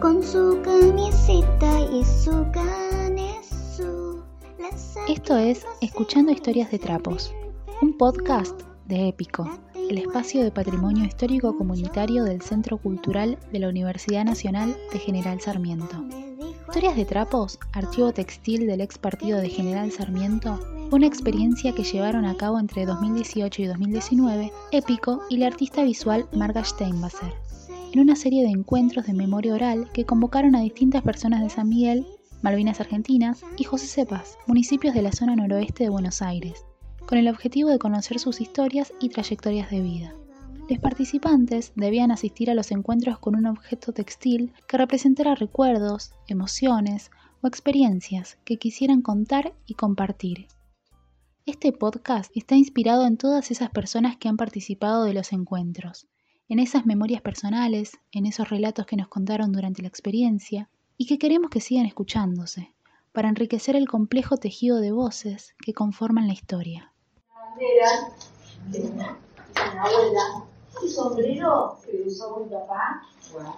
con su camiseta y su canesú. Esto es Escuchando Historias de Trapos, un podcast de Épico, el espacio de patrimonio histórico comunitario del Centro Cultural de la Universidad Nacional de General Sarmiento. Historias de Trapos, archivo textil del ex partido de General Sarmiento, fue una experiencia que llevaron a cabo entre 2018 y 2019 Épico y la artista visual Marga Steinbasser, en una serie de encuentros de memoria oral que convocaron a distintas personas de San Miguel, Malvinas Argentinas y José Cepas, municipios de la zona noroeste de Buenos Aires, con el objetivo de conocer sus historias y trayectorias de vida. Los participantes debían asistir a los encuentros con un objeto textil que representara recuerdos, emociones o experiencias que quisieran contar y compartir. Este podcast está inspirado en todas esas personas que han participado de los encuentros, en esas memorias personales, en esos relatos que nos contaron durante la experiencia y que queremos que sigan escuchándose, para enriquecer el complejo tejido de voces que conforman la historia. La abuela un sombrero que usó mi papá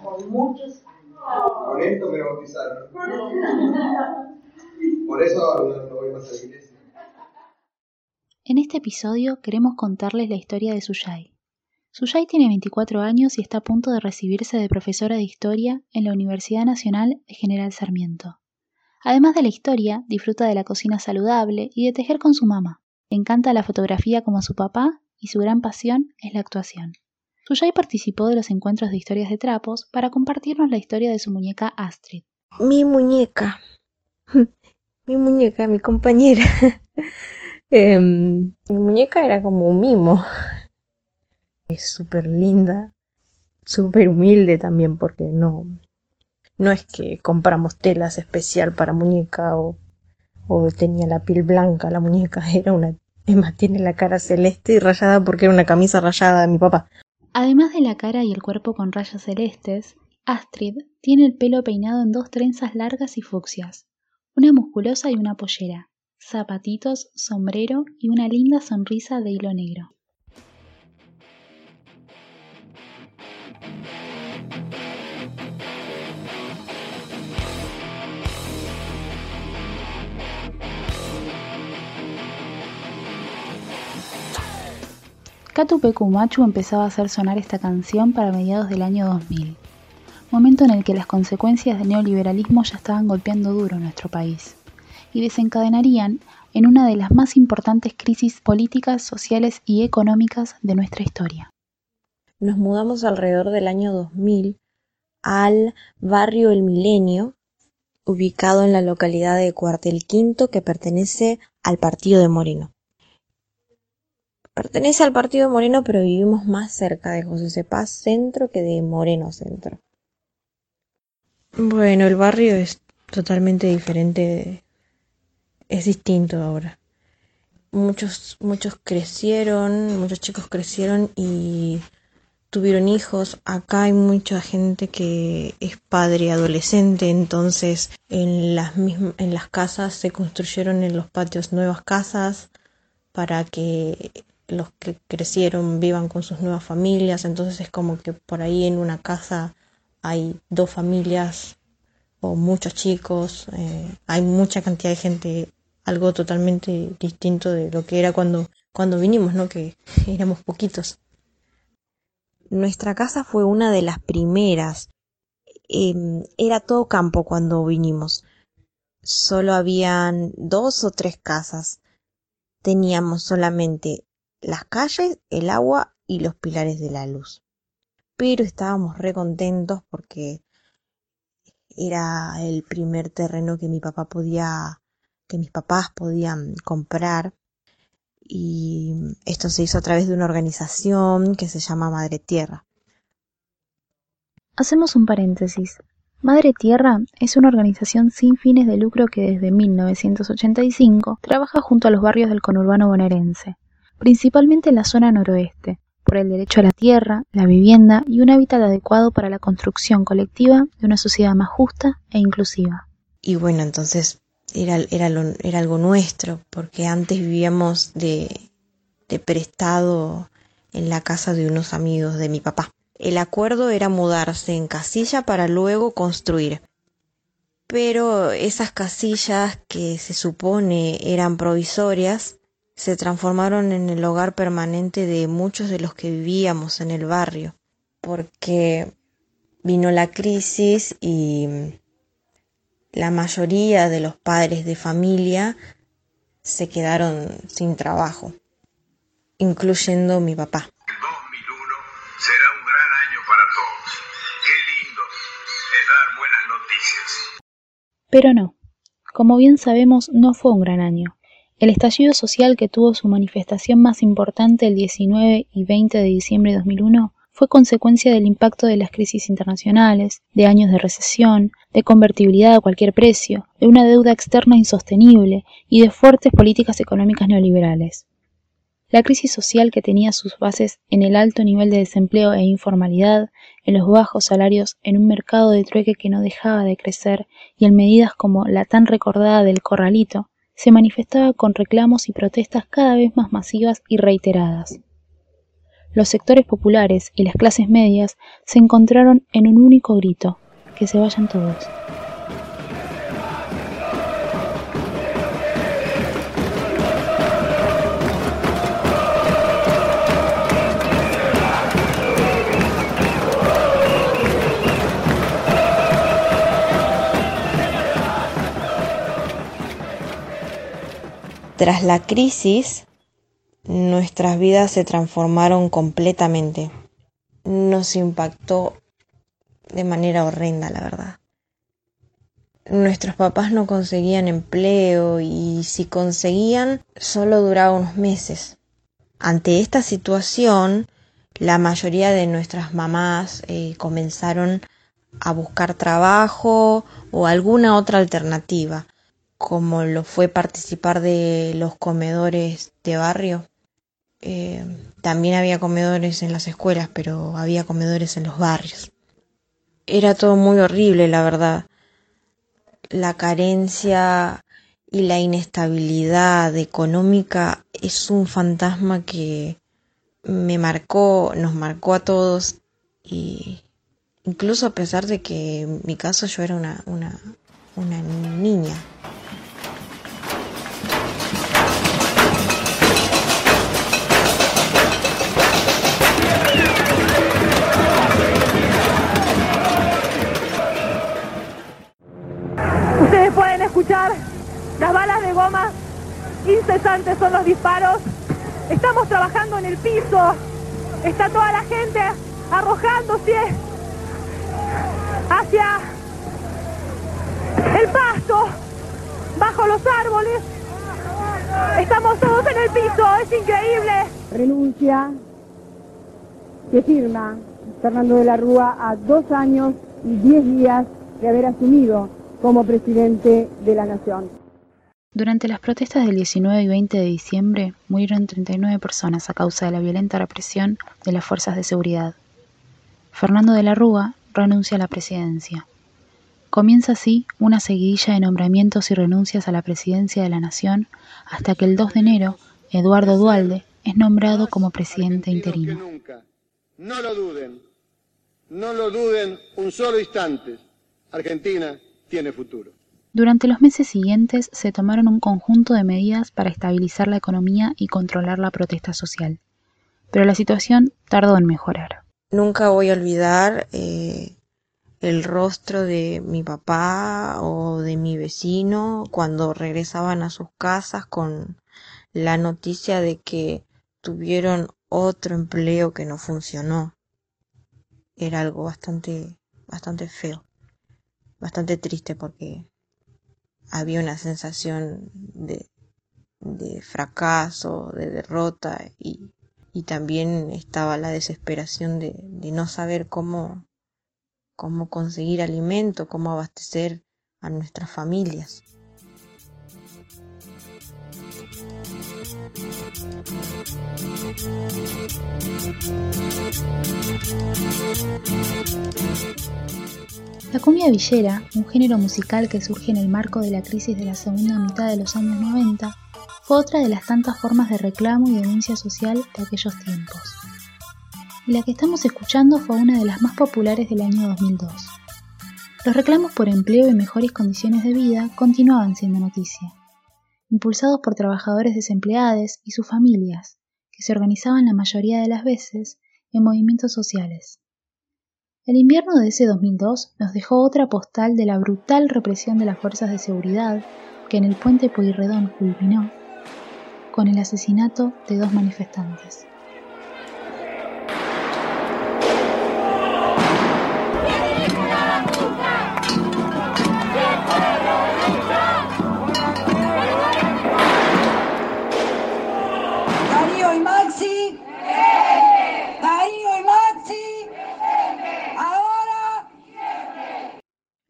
por muchos años. Con esto me bautizaron. Por eso no, voy más a la iglesia. En este episodio queremos contarles la historia de Suyay. Suyay tiene 24 años y está a punto de recibirse de profesora de historia en la Universidad Nacional de General Sarmiento. Además de la historia, disfruta de la cocina saludable y de tejer con su mamá. Le encanta la fotografía como su papá y su gran pasión es la actuación. Suyay participó de los encuentros de historias de trapos para compartirnos la historia de su muñeca Astrid. Mi muñeca. mi muñeca, mi compañera. Em, mi muñeca era como un mimo. Es súper linda, súper humilde también porque no, no es que compramos telas especial para muñeca o, o tenía la piel blanca la muñeca, era una... Emma tiene la cara celeste y rayada porque era una camisa rayada de mi papá. Además de la cara y el cuerpo con rayas celestes, Astrid tiene el pelo peinado en dos trenzas largas y fucsias, una musculosa y una pollera, zapatitos, sombrero y una linda sonrisa de hilo negro. Catupecu Machu empezaba a hacer sonar esta canción para mediados del año 2000, momento en el que las consecuencias del neoliberalismo ya estaban golpeando duro en nuestro país y desencadenarían en una de las más importantes crisis políticas, sociales y económicas de nuestra historia. Nos mudamos alrededor del año 2000 al barrio El Milenio, ubicado en la localidad de Cuartel Quinto, que pertenece al partido de Moreno. Pertenece al partido Moreno, pero vivimos más cerca de José Cepaz Centro que de Moreno Centro. Bueno, el barrio es totalmente diferente, es distinto ahora. Muchos, muchos crecieron, muchos chicos crecieron y tuvieron hijos. Acá hay mucha gente que es padre adolescente, entonces en las en las casas se construyeron en los patios nuevas casas para que los que crecieron vivan con sus nuevas familias, entonces es como que por ahí en una casa hay dos familias o muchos chicos, eh, hay mucha cantidad de gente, algo totalmente distinto de lo que era cuando, cuando vinimos, ¿no? Que éramos poquitos. Nuestra casa fue una de las primeras. Em, era todo campo cuando vinimos. Solo habían dos o tres casas. Teníamos solamente las calles, el agua y los pilares de la luz. Pero estábamos re contentos porque era el primer terreno que mi papá podía, que mis papás podían comprar. Y esto se hizo a través de una organización que se llama Madre Tierra. Hacemos un paréntesis. Madre Tierra es una organización sin fines de lucro que desde 1985 trabaja junto a los barrios del conurbano bonaerense principalmente en la zona noroeste, por el derecho a la tierra, la vivienda y un hábitat adecuado para la construcción colectiva de una sociedad más justa e inclusiva. Y bueno, entonces era, era, era algo nuestro, porque antes vivíamos de, de prestado en la casa de unos amigos de mi papá. el acuerdo era mudarse en casilla para luego construir. Pero esas casillas que se supone eran provisorias se transformaron en el hogar permanente de muchos de los que vivíamos en el barrio, porque vino la crisis y la mayoría de los padres de familia se quedaron sin trabajo, incluyendo mi papá. El 2001 será un gran año para todos. Qué lindo es dar buenas noticias. Pero no, como bien sabemos, no fue un gran año. El estallido social que tuvo su manifestación más importante el 19 y 20 de diciembre de 2001 fue consecuencia del impacto de las crisis internacionales, de años de recesión, de convertibilidad a cualquier precio, de una deuda externa insostenible y de fuertes políticas económicas neoliberales. La crisis social que tenía sus bases en el alto nivel de desempleo e informalidad, en los bajos salarios, en un mercado de trueque que no dejaba de crecer y en medidas como la tan recordada del corralito, se manifestaba con reclamos y protestas cada vez más masivas y reiteradas. Los sectores populares y las clases medias se encontraron en un único grito, que se vayan todos. Tras la crisis, nuestras vidas se transformaron completamente. Nos impactó de manera horrenda, la verdad. Nuestros papás no conseguían empleo y si conseguían solo duraba unos meses. Ante esta situación, la mayoría de nuestras mamás eh, comenzaron a buscar trabajo o alguna otra alternativa como lo fue participar de los comedores de barrio. Eh, también había comedores en las escuelas, pero había comedores en los barrios. Era todo muy horrible, la verdad. La carencia y la inestabilidad económica es un fantasma que me marcó, nos marcó a todos y incluso a pesar de que en mi caso yo era una, una, una niña. Escuchar las balas de goma, incesantes son los disparos. Estamos trabajando en el piso, está toda la gente arrojándose hacia el pasto, bajo los árboles. Estamos todos en el piso, es increíble. Renuncia que firma Fernando de la Rúa a dos años y diez días de haber asumido como presidente de la Nación. Durante las protestas del 19 y 20 de diciembre murieron 39 personas a causa de la violenta represión de las fuerzas de seguridad. Fernando de la Rúa renuncia a la presidencia. Comienza así una seguidilla de nombramientos y renuncias a la presidencia de la Nación hasta que el 2 de enero Eduardo Dualde es nombrado como presidente interino. No lo duden, no lo duden un solo instante. Argentina tiene futuro. Durante los meses siguientes se tomaron un conjunto de medidas para estabilizar la economía y controlar la protesta social, pero la situación tardó en mejorar. Nunca voy a olvidar eh, el rostro de mi papá o de mi vecino cuando regresaban a sus casas con la noticia de que tuvieron otro empleo que no funcionó. Era algo bastante, bastante feo, bastante triste porque había una sensación de, de fracaso, de derrota y, y también estaba la desesperación de, de no saber cómo, cómo conseguir alimento, cómo abastecer a nuestras familias. La cumbia villera, un género musical que surge en el marco de la crisis de la segunda mitad de los años 90, fue otra de las tantas formas de reclamo y denuncia social de aquellos tiempos. y la que estamos escuchando fue una de las más populares del año 2002. Los reclamos por empleo y mejores condiciones de vida continuaban siendo noticia, impulsados por trabajadores desempleados y sus familias, que se organizaban la mayoría de las veces en movimientos sociales. El invierno de ese 2002 nos dejó otra postal de la brutal represión de las fuerzas de seguridad que en el puente Pueyrredón culminó con el asesinato de dos manifestantes.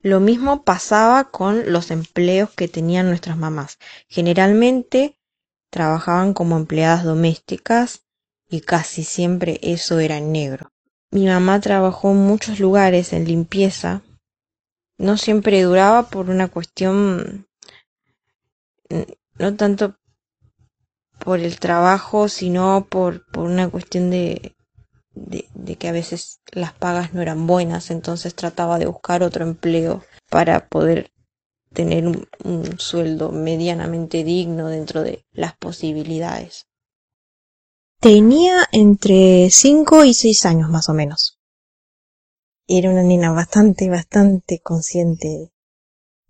Lo mismo pasaba con los empleos que tenían nuestras mamás. Generalmente trabajaban como empleadas domésticas y casi siempre eso era en negro. Mi mamá trabajó en muchos lugares en limpieza. No siempre duraba por una cuestión no tanto por el trabajo, sino por, por una cuestión de, de, que a veces las pagas no eran buenas, entonces trataba de buscar otro empleo para poder tener un, un sueldo medianamente digno dentro de las posibilidades. Tenía entre 5 y 6 años más o menos. Era una nena bastante, bastante consciente.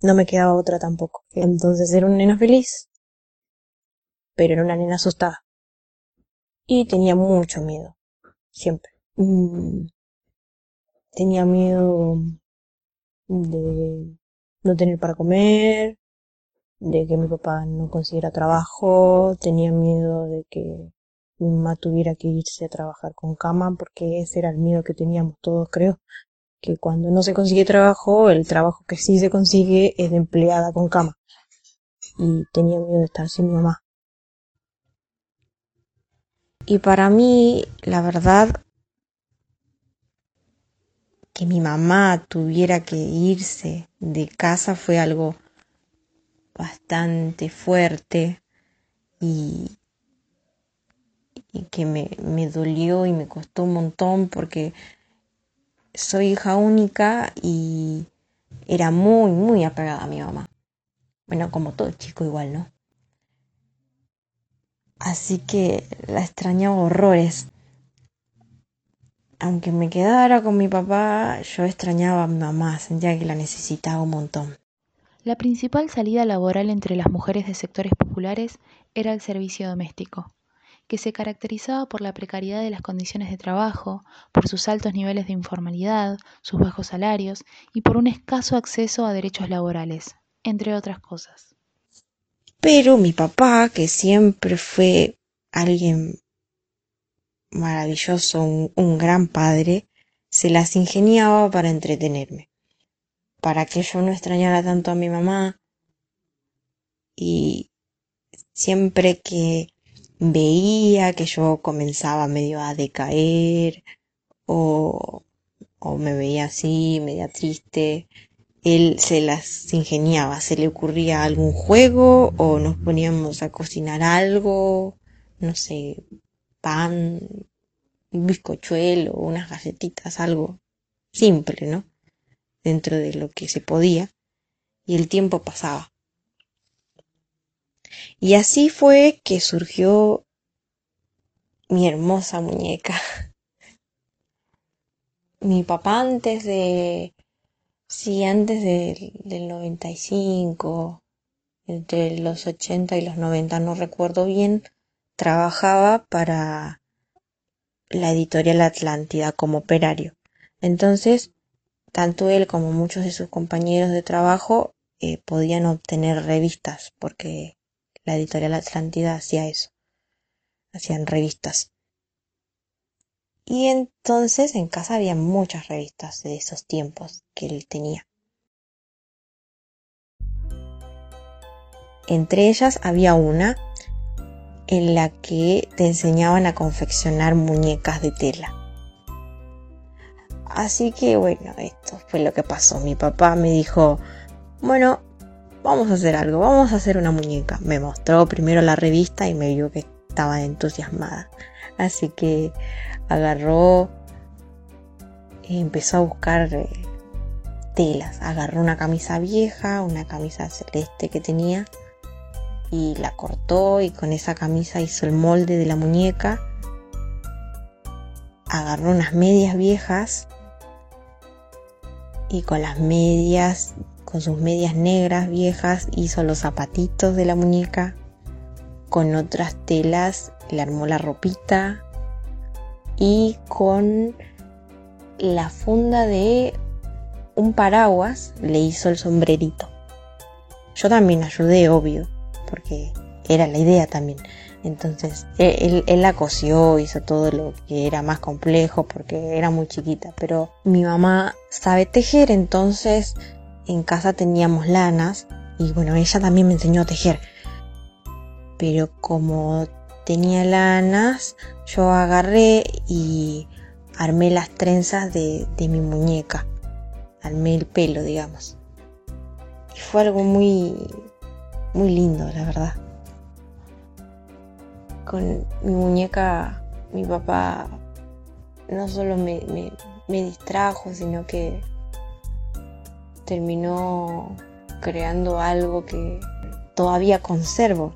No me quedaba otra tampoco. Entonces era una nena feliz, pero era una nena asustada. Y tenía mucho miedo, siempre. Mm. Tenía miedo de no tener para comer, de que mi papá no consiguiera trabajo, tenía miedo de que mi mamá tuviera que irse a trabajar con cama, porque ese era el miedo que teníamos todos, creo, que cuando no se consigue trabajo, el trabajo que sí se consigue es de empleada con cama. Y tenía miedo de estar sin mi mamá. Y para mí, la verdad, que mi mamá tuviera que irse de casa fue algo bastante fuerte y, que me, me, dolió y me costó un montón porque soy hija única y era muy, muy apegada a mi mamá. Bueno, como todo chico igual, ¿no? Así que la extrañaba horrores aunque me quedara con mi papá, yo extrañaba a mi mamá, sentía que la necesitaba un montón. La principal salida laboral entre las mujeres de sectores populares era el servicio doméstico, que se caracterizaba por la precariedad de las condiciones de trabajo, por sus altos niveles de informalidad, sus bajos salarios y por un escaso acceso a derechos laborales, entre otras cosas. Pero mi papá, que siempre fue alguien maravilloso, un, gran padre, se las ingeniaba para entretenerme, para que yo no extrañara tanto a mi mamá. Y siempre que veía que yo comenzaba medio a decaer o, o me veía así, media triste, él se las ingeniaba, se le ocurría algún juego o nos poníamos a cocinar algo, no sé, pan, un bizcochuelo, unas galletitas, algo simple, ¿no? Dentro de lo que se podía. Y el tiempo pasaba. Y así fue que surgió mi hermosa muñeca. Mi papá antes de... Sí, antes de, del 95, entre los 80 y los 90, no recuerdo bien, trabajaba para la editorial Atlántida como operario. Entonces, tanto él como muchos de sus compañeros de trabajo eh, podían obtener revistas, porque la editorial Atlántida hacía eso, hacían revistas. Y entonces en casa había muchas revistas de esos tiempos que él tenía. Entre ellas había una en la que te enseñaban a confeccionar muñecas de tela. Así que bueno, esto fue lo que pasó. Mi papá me dijo, bueno, vamos a hacer algo, vamos a hacer una muñeca. Me mostró primero la revista y me vio que estaba entusiasmada. Así que agarró, empezó a buscar eh, telas. Agarró una camisa vieja, una camisa celeste que tenía y la cortó y con esa camisa hizo el molde de la muñeca. Agarró unas medias viejas y con las medias, con sus medias negras viejas, hizo los zapatitos de la muñeca. Con otras telas le armó la ropita y con la funda de un paraguas le hizo el sombrerito. Yo también ayudé, obvio, porque era la idea también. Entonces, él, la cosió, hizo todo lo que era más complejo porque era muy chiquita. Pero mi mamá sabe tejer, entonces en casa teníamos lanas y bueno, ella también me enseñó a tejer. Pero como tenía lanas, yo agarré y armé las trenzas de, de mi muñeca. Armé el pelo, digamos. Y fue algo muy, muy lindo, la verdad. Con mi muñeca, mi papá no solo me, me, me distrajo, sino que terminó creando algo que todavía conservo.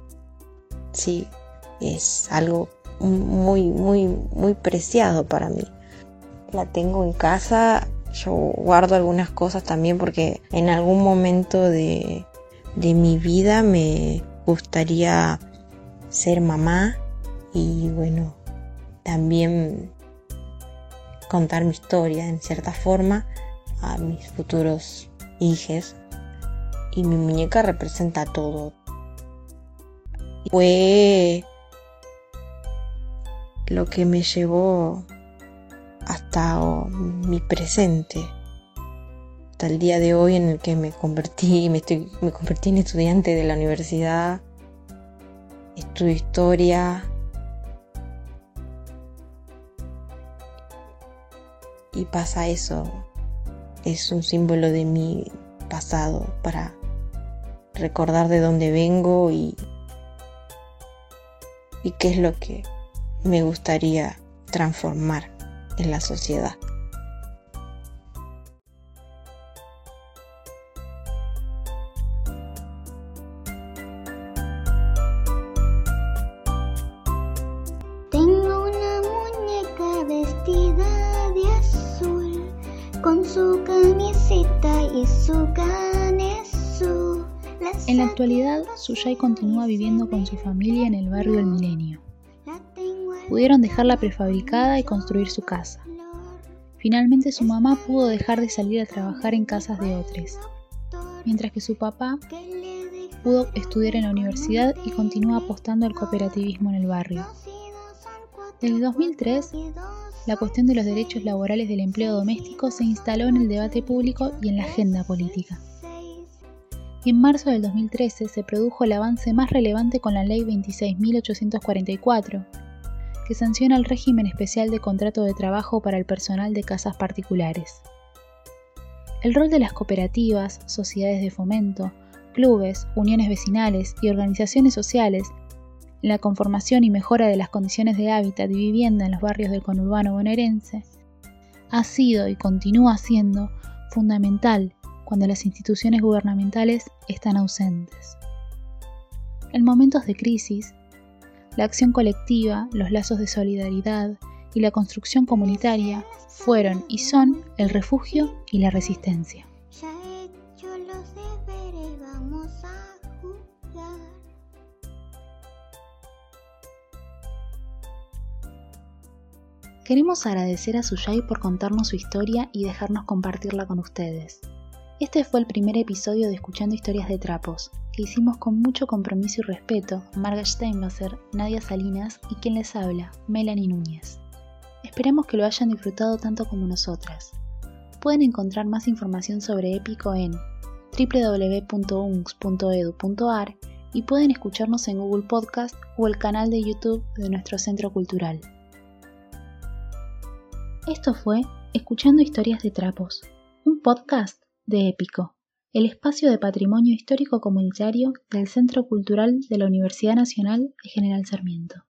Sí, es algo muy, muy, muy preciado para mí. La tengo en casa, yo guardo algunas cosas también porque en algún momento de, de mi vida me gustaría ser mamá y bueno, también contar mi historia en cierta forma a mis futuros hijos y mi muñeca representa todo. Fue lo que me llevó hasta mi presente, hasta el día de hoy en el que me convertí, me, estoy, me convertí en estudiante de la universidad, estudio historia. Y pasa eso, es un símbolo de mi pasado para recordar de dónde vengo y, y qué es lo que me gustaría transformar en la sociedad. Tengo una muñeca vestida de azul, con su camiseta y su canesú. En la actualidad, Suyai continúa viviendo con su familia en el barrio El Milenio. Pudieron dejarla prefabricada y construir su casa. Finalmente su mamá pudo dejar de salir a trabajar en casas de otros, mientras que su papá pudo estudiar en la universidad y continúa apostando al cooperativismo en el barrio. Desde 2003, la cuestión de los derechos laborales del empleo doméstico se instaló en el debate público y en la agenda política. En marzo del 2013 se produjo el avance más relevante con la Ley 26.844, que sanciona el régimen especial de contrato de trabajo para el personal de casas particulares. El rol de las cooperativas, sociedades de fomento, clubes, uniones vecinales y organizaciones sociales en la conformación y mejora de las condiciones de hábitat y vivienda en los barrios del conurbano bonaerense, ha sido y continúa siendo fundamental cuando las instituciones gubernamentales están ausentes. En momentos de crisis, la acción colectiva, los lazos de solidaridad y la construcción comunitaria fueron y son el refugio y la resistencia. Ya he hecho los deberes, vamos a jugar. Queremos agradecer a Suyai por contarnos su historia y dejarnos compartirla con ustedes. Este fue el primer episodio de Escuchando Historias de Trapos, que hicimos con mucho compromiso y respeto Marga Steinbasser, Nadia Salinas y quien les habla, Melanie Núñez. Esperemos que lo hayan disfrutado tanto como nosotras. Pueden encontrar más información sobre Épico en www.unx.edu.ar y pueden escucharnos en Google Podcast o el canal de YouTube de nuestro centro cultural. Esto fue Escuchando Historias de Trapos, un podcast de Épico, el espacio de patrimonio histórico comunitario del Centro Cultural de la Universidad Nacional de General Sarmiento.